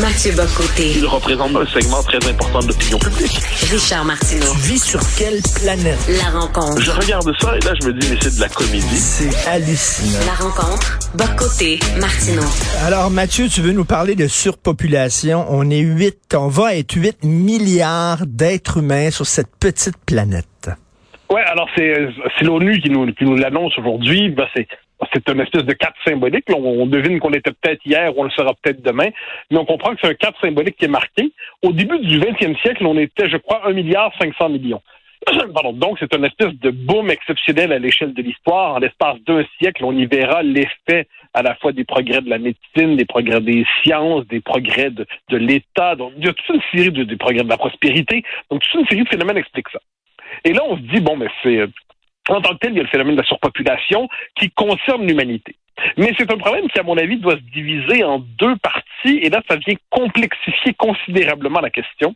Mathieu Bocoté. Il représente un segment très important de l'opinion publique. Richard Martineau. Tu vis sur quelle planète? La rencontre. Je regarde ça et là, je me dis, mais c'est de la comédie. C'est hallucinant. La rencontre. Bocoté. Martineau. Alors, Mathieu, tu veux nous parler de surpopulation? On est 8, on va être 8 milliards d'êtres humains sur cette petite planète. Ouais, alors c'est c'est l'ONU qui nous qui nous l'annonce aujourd'hui. Ben, c'est c'est une espèce de cap symbolique. On devine qu'on était peut-être hier on le sera peut-être demain, mais on comprend que c'est un cap symbolique qui est marqué. Au début du 20e siècle, on était, je crois, 1 milliard 500 millions. Donc, c'est une espèce de boom exceptionnel à l'échelle de l'histoire. En l'espace d'un siècle, on y verra l'effet à la fois des progrès de la médecine, des progrès des sciences, des progrès de, l'État. Donc, il y a toute une série de des progrès de la prospérité. Donc, toute une série de phénomènes expliquent ça. Et là, on se dit, bon, mais c'est en tant que tel, il y a le phénomène de la surpopulation qui concerne l'humanité. Mais c'est un problème qui, à mon avis, doit se diviser en deux parties, et là, ça vient complexifier considérablement la question.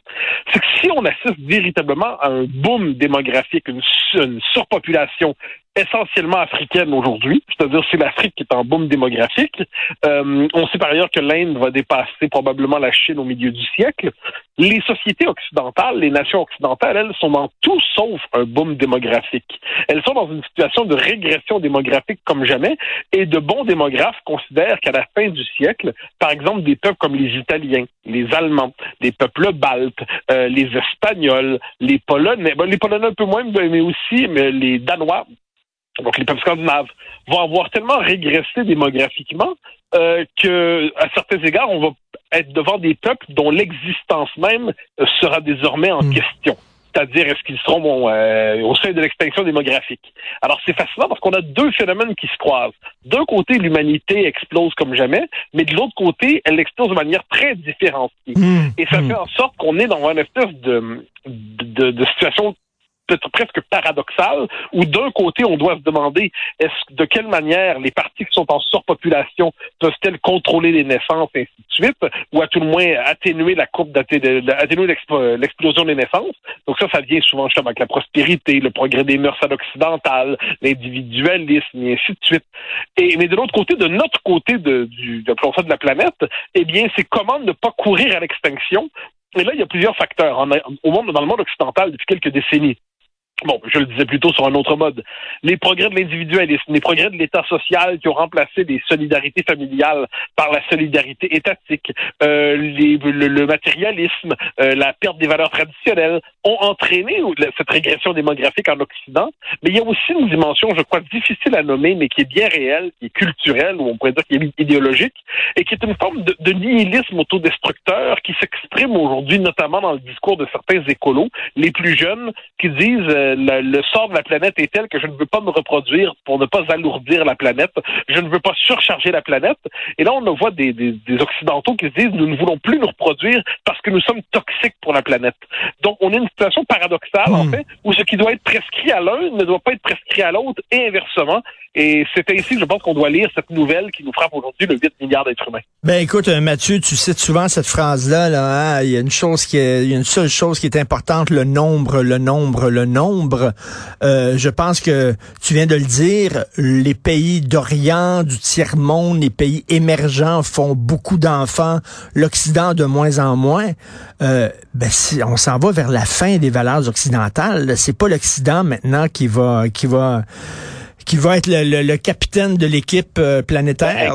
C'est que si on assiste véritablement à un boom démographique, une, une surpopulation essentiellement africaine aujourd'hui, c'est-à-dire c'est l'Afrique qui est en boom démographique. Euh, on sait par ailleurs que l'Inde va dépasser probablement la Chine au milieu du siècle. Les sociétés occidentales, les nations occidentales, elles sont dans tout sauf un boom démographique. Elles sont dans une situation de régression démographique comme jamais, et de bons démographes considèrent qu'à la fin du siècle, par exemple, des peuples comme les Italiens, les Allemands, les peuples baltes, euh, les Espagnols, les Polonais, ben, les Polonais un peu moins, mais aussi mais les Danois, donc les peuples scandinaves, vont avoir tellement régressé démographiquement euh, que, à certains égards, on va être devant des peuples dont l'existence même euh, sera désormais en Mm. question. C'est-à-dire, est-ce qu'ils seront bon, euh, au sein de l'extinction démographique? Alors, c'est fascinant parce qu'on a deux phénomènes qui se croisent. D'un côté, l'humanité explose comme jamais, mais de l'autre côté, elle explose de manière très différenciée. Mmh, Et ça mmh. fait en sorte qu'on est dans une espèce de, de, de situation peut-être presque paradoxale, où d'un côté, on doit se demander est-ce de quelle manière les parties qui sont en surpopulation peuvent-elles contrôler les naissances et ainsi de suite, ou à tout le moins atténuer la courbe atténuer l'explosion des naissances? Donc ça, ça vient souvent justement avec la prospérité, le progrès des mœurs à l'occidental, l'individualisme, et ainsi de suite. Et, mais de l'autre côté, de notre côté de, du, de, de la planète, eh bien, c'est comment ne pas courir à l'extinction? Et là, il y a plusieurs facteurs. En- au monde, dans le monde occidental, depuis quelques décennies, Bon, je le disais plutôt sur un autre mode. Les progrès de l'individualisme, les progrès de l'État social qui ont remplacé les solidarités familiales par la solidarité étatique, euh, les- le, le matérialisme, euh, la perte des valeurs traditionnelles ont entraîné cette régression démographique en Occident. Mais il y a aussi une dimension, je crois, difficile à nommer, mais qui est bien réelle, qui est culturelle, ou on pourrait dire qui est idéologique, et qui est une forme de, de nihilisme autodestructeur qui s'exprime aujourd'hui, notamment dans le discours de certains écolos, les plus jeunes, qui disent euh, le, le sort de la planète est tel que je ne veux pas me reproduire pour ne pas alourdir la planète, je ne veux pas surcharger la planète. Et là, on voit des, des, des Occidentaux qui se disent nous ne voulons plus nous reproduire parce que nous sommes toxiques pour la planète. Donc, on est une situation paradoxale, en Hmm. fait, où ce qui doit être prescrit à l'un ne doit pas être prescrit à l'autre, et inversement. Et c'est ainsi que je pense qu'on doit lire cette nouvelle qui nous frappe aujourd'hui, le 8 milliards d'êtres humains. Ben écoute, euh, Mathieu, tu cites souvent cette phrase-là. Là, hein, il y a une chose qui est, il y a une seule chose qui est importante, le nombre, le nombre, le nombre. Euh, je pense que tu viens de le dire. Les pays d'Orient, du tiers monde, les pays émergents font beaucoup d'enfants. L'Occident de moins en moins. Euh, ben si on s'en va vers la fin des valeurs occidentales. C'est pas l'Occident maintenant qui va, qui va, qui va être le, capitaine de l'équipe euh, planétaire.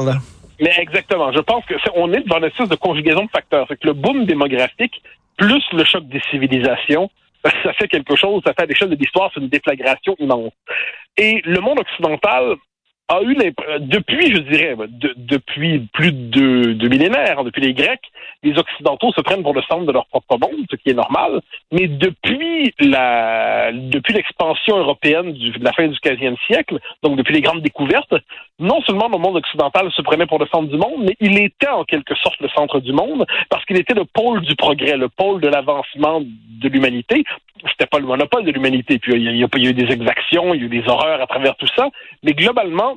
Mais exactement. Je pense que c'est- on est dans une espèce de conjugaison de facteurs. C'est que le boom démographique plus le choc des civilisations, ça fait quelque chose. Ça fait à l'échelle de l'histoire, c'est une déflagration immense. Et le monde occidental a eu euh, depuis, je dirais, de- depuis plus de, de millénaires, depuis les Grecs, les Occidentaux se prennent pour le centre de leur propre monde, ce qui est normal. Mais depuis la, depuis l'expansion européenne de la fin du 15e siècle, donc depuis les grandes découvertes, non seulement le monde occidental se prenait pour le centre du monde, mais il était en quelque sorte le centre du monde parce qu'il était le pôle du progrès, le pôle de l'avancement de l'humanité. C'était pas le monopole de l'humanité. Puis il y a eu des exactions, il y a eu des horreurs à travers tout ça, mais globalement,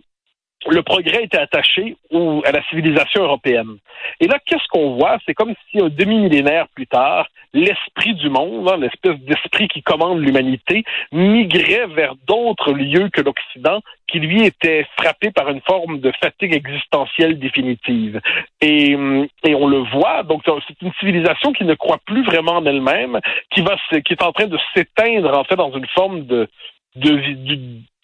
le progrès était attaché au, à la civilisation européenne. Et là, qu'est-ce qu'on voit? C'est comme si un demi-millénaire plus tard, l'esprit du monde, hein, l'espèce d'esprit qui commande l'humanité, migrait vers d'autres lieux que l'Occident, qui lui était frappé par une forme de fatigue existentielle définitive. Et, et on le voit, donc c'est une civilisation qui ne croit plus vraiment en elle-même, qui va, qui est en train de s'éteindre en fait dans une forme de, de, de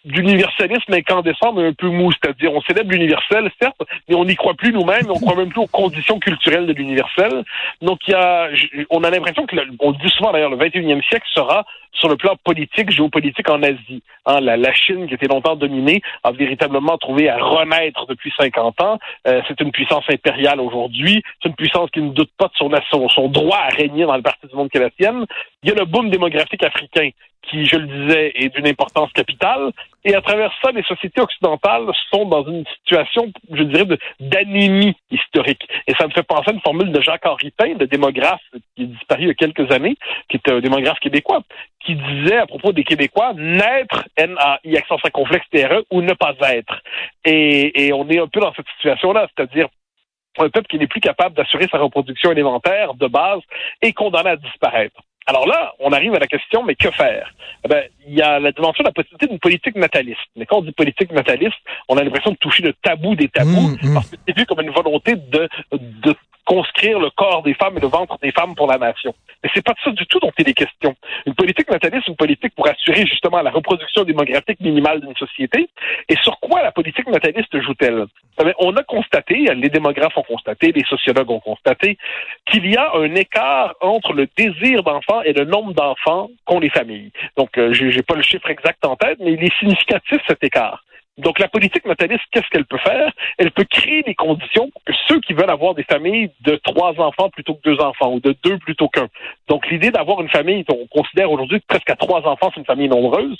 d'universalisme incandescent, mais un peu mou. C'est-à-dire, on célèbre l'universel, certes, mais on n'y croit plus nous-mêmes, on croit même plus aux conditions culturelles de l'universel. Donc, il y a, on a l'impression que, on le dit souvent d'ailleurs, le 21e siècle sera sur le plan politique, géopolitique en Asie. Hein, la, la, Chine, qui était longtemps dominée, a véritablement trouvé à renaître depuis 50 ans. Euh, c'est une puissance impériale aujourd'hui. C'est une puissance qui ne doute pas de son, son, son droit à régner dans le partie du monde qu'est la sienne. Il y a le boom démographique africain qui, je le disais, est d'une importance capitale. Et à travers ça, les sociétés occidentales sont dans une situation, je dirais, d'anémie historique. Et ça me fait penser à une formule de Jacques-Henri Pain, de démographe qui est disparu il y a quelques années, qui est un démographe québécois, qui disait à propos des Québécois, naître, N-A-I, accent complexe, T-R-E, ou ne pas être. Et, et on est un peu dans cette situation-là, c'est-à-dire un peuple qui n'est plus capable d'assurer sa reproduction élémentaire de base est condamné à disparaître. Alors là, on arrive à la question, mais que faire? Eh ben, il y a la dimension de la possibilité d'une politique nataliste. Mais quand on dit politique nataliste, on a l'impression de toucher le tabou des tabous, mmh, mmh. parce que c'est vu comme une volonté de, de conscrire le corps des femmes et le ventre des femmes pour la nation. Mais c'est pas de ça du tout dont il est question. Une politique nataliste, une politique pour assurer justement la reproduction démographique minimale d'une société. Et sur quoi la politique nataliste joue-t-elle? Eh On a constaté, les démographes ont constaté, les sociologues ont constaté, qu'il y a un écart entre le désir d'enfants et le nombre d'enfants qu'ont les familles. Donc, euh, j'ai pas le chiffre exact en tête, mais il est significatif cet écart. Donc, la politique nataliste, qu'est-ce qu'elle peut faire? Elle peut créer des conditions pour que ceux qui veulent avoir des familles de trois enfants plutôt que deux enfants ou de deux plutôt qu'un. Donc, l'idée d'avoir une famille, on considère aujourd'hui que presque à trois enfants, c'est une famille nombreuse.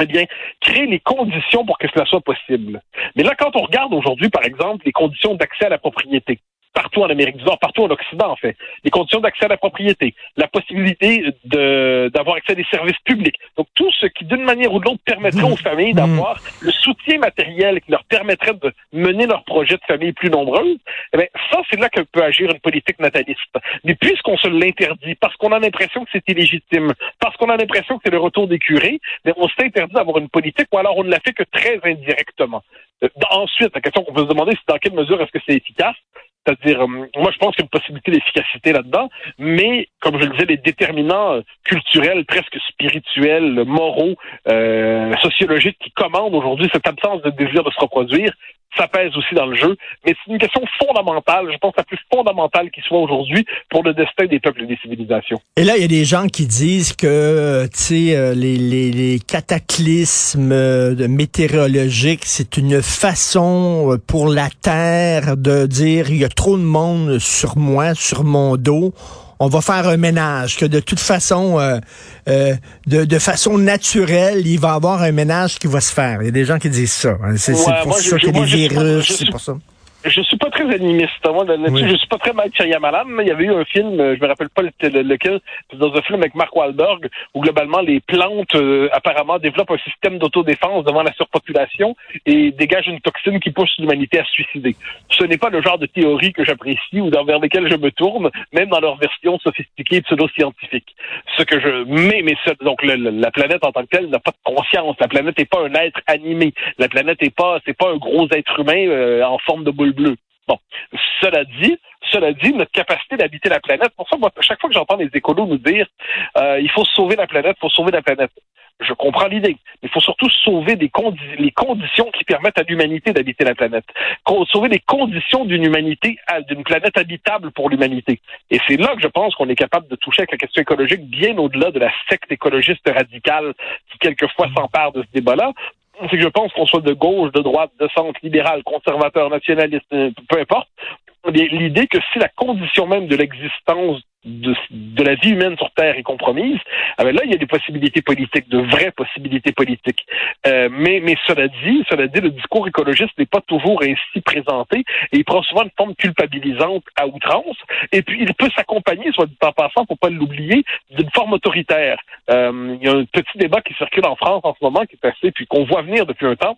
Eh bien, créer les conditions pour que cela soit possible. Mais là, quand on regarde aujourd'hui, par exemple, les conditions d'accès à la propriété, partout en Amérique du Nord, partout en Occident, en fait. Les conditions d'accès à la propriété, la possibilité de, d'avoir accès à des services publics. Donc, tout ce qui, d'une manière ou de l'autre, permettrait aux familles mmh. d'avoir le soutien matériel qui leur permettrait de mener leur projet de famille plus nombreuses, eh bien, ça, c'est là que peut agir une politique nataliste. Mais puisqu'on se l'interdit, parce qu'on a l'impression que c'est illégitime, parce qu'on a l'impression que c'est le retour des curés, eh on s'est interdit d'avoir une politique ou alors on ne l'a fait que très indirectement. Euh, ensuite, la question qu'on peut se demander, c'est dans quelle mesure est-ce que c'est efficace? C'est-à-dire, euh, moi, je pense qu'il y a une possibilité d'efficacité là-dedans, mais, comme je le disais, les déterminants culturels, presque spirituels, moraux, euh, sociologiques qui commandent aujourd'hui cette absence de désir de se reproduire, ça pèse aussi dans le jeu. Mais c'est une question fondamentale, je pense la plus fondamentale qui soit aujourd'hui pour le destin des peuples et des civilisations. Et là, il y a des gens qui disent que, tu sais, euh, les, les, les, cataclysmes euh, météorologiques, c'est une façon euh, pour la Terre de dire il y a trop de monde sur moi, sur mon dos on va faire un ménage, que de toute façon, euh, euh, de, façon naturelle, il va y avoir un ménage qui va se faire. Il y a des gens qui disent ça. Hein. C'est pour ça qu'il y a des virus, c'est pour ça je suis pas très animiste. Moi, là-dessus, je suis pas très Mike Shyamalan. Mais il y avait eu un film, euh, je me rappelle pas lequel, dans un film avec Mark Wahlberg, où globalement les plantes euh, apparemment développent un système d'autodéfense devant la surpopulation et dégagent une toxine qui pousse l'humanité à se suicider. Ce n'est pas le genre de théorie que j'apprécie ou vers lesquelles je me tourne, même dans leur version sophistiquée pseudo-scientifique. Ce que je mets, mais donc la planète en tant que telle n'a pas de conscience. La planète n'est pas un être animé. La planète n'est pas, c'est pas un gros être humain euh, en forme de boule bleu. Bon, cela dit, cela dit, notre capacité d'habiter la planète, pour ça, moi, chaque fois que j'entends les écolos nous dire euh, il faut sauver la planète, il faut sauver la planète, je comprends l'idée, mais il faut surtout sauver des les conditions qui permettent à l'humanité d'habiter la planète, sauver les conditions d'une humanité, d'une planète habitable pour l'humanité. Et c'est là que je pense qu'on est capable de toucher avec la question écologique bien au-delà de la secte écologiste radicale qui quelquefois s'empare de ce débat-là c'est que je pense qu'on soit de gauche, de droite, de centre, libéral, conservateur, nationaliste, euh, peu importe, l'idée que si la condition même de l'existence de, la vie humaine sur Terre est compromise, ah ben là, il y a des possibilités politiques, de vraies possibilités politiques. Euh, mais, mais cela dit, cela dit, le discours écologiste n'est pas toujours ainsi présenté et il prend souvent une forme culpabilisante à outrance. Et puis, il peut s'accompagner, soit dit en passant, faut pas l'oublier, d'une forme autoritaire. Euh, il y a un petit débat qui circule en France en ce moment qui est assez, puis qu'on voit venir depuis un temps,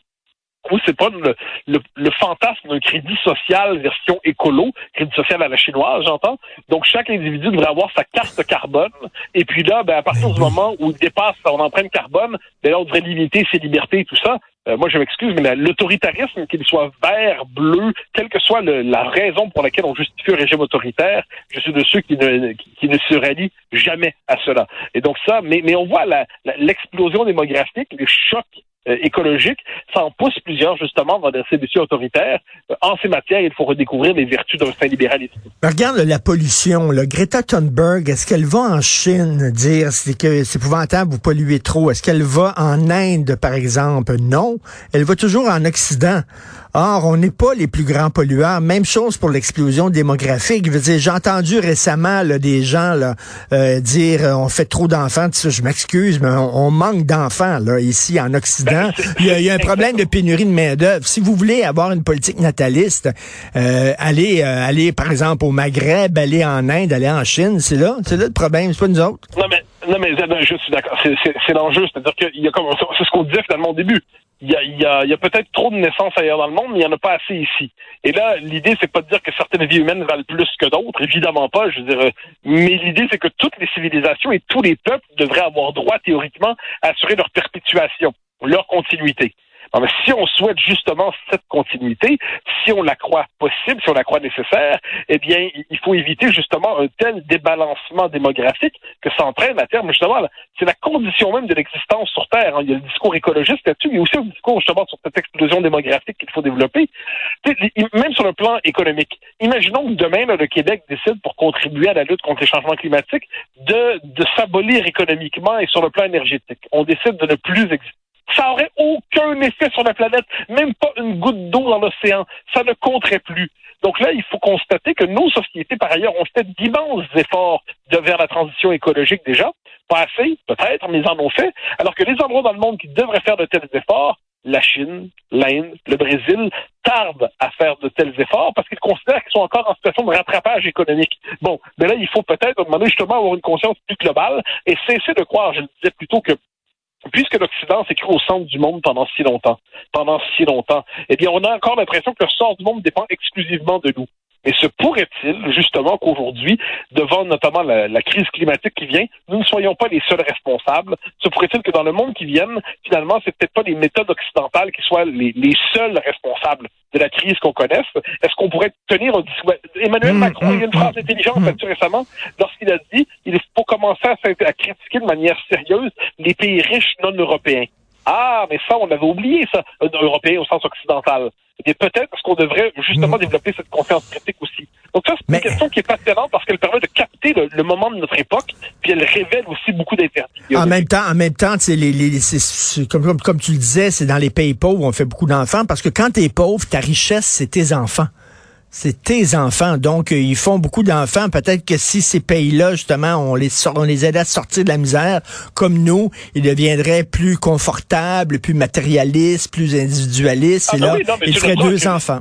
où c'est pas le, le, le fantasme d'un crédit social version écolo, crédit social à la chinoise, j'entends. Donc, chaque individu devrait avoir sa carte carbone. Et puis là, ben, à partir du moment où il dépasse son empreinte carbone, ben là, on devrait limiter ses libertés et tout ça. Euh, moi, je m'excuse, mais l'autoritarisme, qu'il soit vert, bleu, quelle que soit le, la raison pour laquelle on justifie un régime autoritaire, je suis de ceux qui ne, qui, qui ne se rallient jamais à cela. Et donc ça, mais, mais on voit l'explosion démographique, les chocs euh, écologique, ça en pousse plusieurs justement vers ces défis autoritaires. Euh, en ces matières, il faut redécouvrir les vertus d'un saint libéralisme. regarde la pollution. Là. Greta Thunberg, est-ce qu'elle va en Chine dire que c'est épouvantable, vous polluez trop? Est-ce qu'elle va en Inde, par exemple? Non. Elle va toujours en Occident. Or, on n'est pas les plus grands pollueurs. Même chose pour l'explosion démographique. J'ai entendu récemment là, des gens là, euh, dire euh, on fait trop d'enfants. Je m'excuse, mais on, manque d'enfants ici en Occident. Il y, a, un problème de pénurie de main d'œuvre. Si vous voulez avoir une politique nataliste, euh, allez, euh, allez par exemple au Maghreb, aller en Inde, aller en Chine. C'est là, c'est là le problème. C'est pas nous autres. Non mais non mais je suis d'accord. C'est l'enjeu, c'est-à-dire qu'il y a comme c'est ce qu'on disait finalement au début il y a, y a, y a peut-être trop de naissances ailleurs dans le monde, mais il n'y en a pas assez ici. Et là, l'idée, c'est pas de dire que certaines vies humaines valent plus que d'autres, évidemment pas, je veux dire, mais l'idée, c'est que toutes les civilisations et tous les peuples devraient avoir droit, théoriquement, à assurer leur perpétuation, leur continuité si on souhaite justement cette continuité, si on la croit possible, si on la croit nécessaire, eh bien, il faut éviter justement un tel débalancement démographique que ça entraîne à terme, justement, c'est la condition même de l'existence sur Terre. Hein. Il y a le discours écologiste là-dessus, mais aussi le discours justement sur cette explosion démographique qu'il faut développer, même sur le plan économique. Imaginons que demain, le Québec décide, pour contribuer à la lutte contre les changements climatiques, de, de s'abolir économiquement et sur le plan énergétique. On décide de ne plus exister ça aurait aucun effet sur la planète, même pas une goutte d'eau dans l'océan. Ça ne compterait plus. Donc là, il faut constater que nos sociétés, par ailleurs, ont fait d'immenses efforts vers la transition écologique déjà. Pas assez, peut-être, mais ils en ont fait. Alors que les endroits dans le monde qui devraient faire de tels efforts, la Chine, l'Inde, le Brésil, tardent à faire de tels efforts parce qu'ils considèrent qu'ils sont encore en situation de rattrapage économique. Bon, mais là, il faut peut-être demander justement avoir une conscience plus globale et cesser de croire, je le disais plutôt que puisque l'Occident s'est cru au centre du monde pendant si longtemps, pendant si longtemps, eh bien, on a encore l'impression que le sort du monde dépend exclusivement de nous. Et se pourrait-il, justement, qu'aujourd'hui, devant notamment la, crise climatique qui vient, nous ne soyons pas les seuls responsables? Se pourrait-il que dans le monde qui vient, finalement, c'est peut-être pas les méthodes occidentales qui soient les, seuls responsables de la crise qu'on connaisse? Est-ce qu'on pourrait tenir un discours? Emmanuel mmh, Macron, il y a une mmh, phrase mmh, intelligente là-dessus récemment, lorsqu'il a dit, il faut commencer à, à critiquer de manière sérieuse les pays riches non européens. Ah, mais ça, on avait oublié ça, un européen au sens occidental. Et peut-être parce qu'on devrait justement mm. développer cette confiance critique aussi. Donc ça, c'est une question qui est passionnante parce qu'elle permet de capter le, moment de notre époque, puis elle révèle aussi beaucoup d'interdits. En même temps, en même temps, les, les, comme, comme, comme tu le disais, c'est dans les pays pauvres où on fait beaucoup d'enfants parce que quand tu es pauvre, ta richesse, c'est tes enfants c'est tes enfants. Donc, euh, ils font beaucoup d'enfants. Peut-être que si ces pays-là, justement, on les, on les aidait à sortir de la misère, comme nous, ils deviendraient plus confortables, plus matérialistes, plus individualistes. et ah, là, ils feraient deux enfants.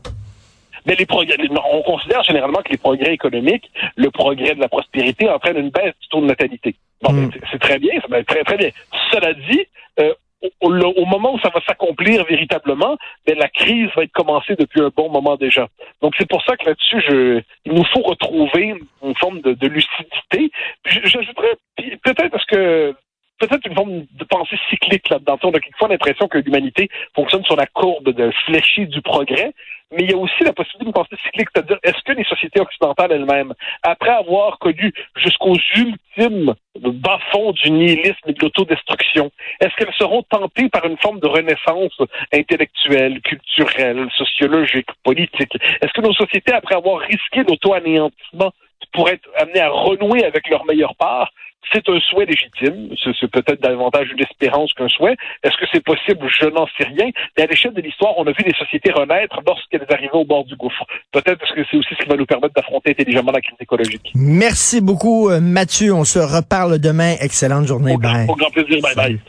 Mais les progrès, on considère généralement que les progrès économiques, le progrès de la prospérité entraînent une baisse du taux de natalité. Bon, hmm. c'est très bien, ça va être très très bien. Cela dit, euh, au, moment où ça va s'accomplir véritablement, ben, la crise va être commencée depuis un bon moment déjà. Donc c'est pour ça que là-dessus, il nous faut retrouver une forme de, de lucidité. J'ajouterais peut-être parce que peut-être une forme de pensée cyclique là-dedans. On a quelquefois l'impression que l'humanité fonctionne sur la courbe de fléchie du progrès, mais il y a aussi la possibilité d'une pensée cyclique, c'est-à-dire est-ce que les sociétés occidentales elles-mêmes, après avoir connu jusqu'aux ultimes bas-fonds du nihilisme et de l'autodestruction, est-ce qu'elles seront tentées par une forme de renaissance intellectuelle, culturelle, sociologique, politique? Est-ce que nos sociétés, après avoir risqué l'auto-anéantissement, pourraient être amenées à renouer avec leur meilleure part, c'est un souhait légitime. C'est peut-être davantage une espérance qu'un souhait. Est-ce que c'est possible? Je n'en sais rien. Mais à l'échelle de l'histoire, on a vu les sociétés renaître lorsqu'elles arrivaient au bord du gouffre. Peut-être parce que c'est aussi ce qui va nous permettre d'affronter intelligemment la crise écologique. Merci beaucoup, euh, Mathieu. On se reparle demain. Excellente journée. Au, Au grand plaisir. Bye bye.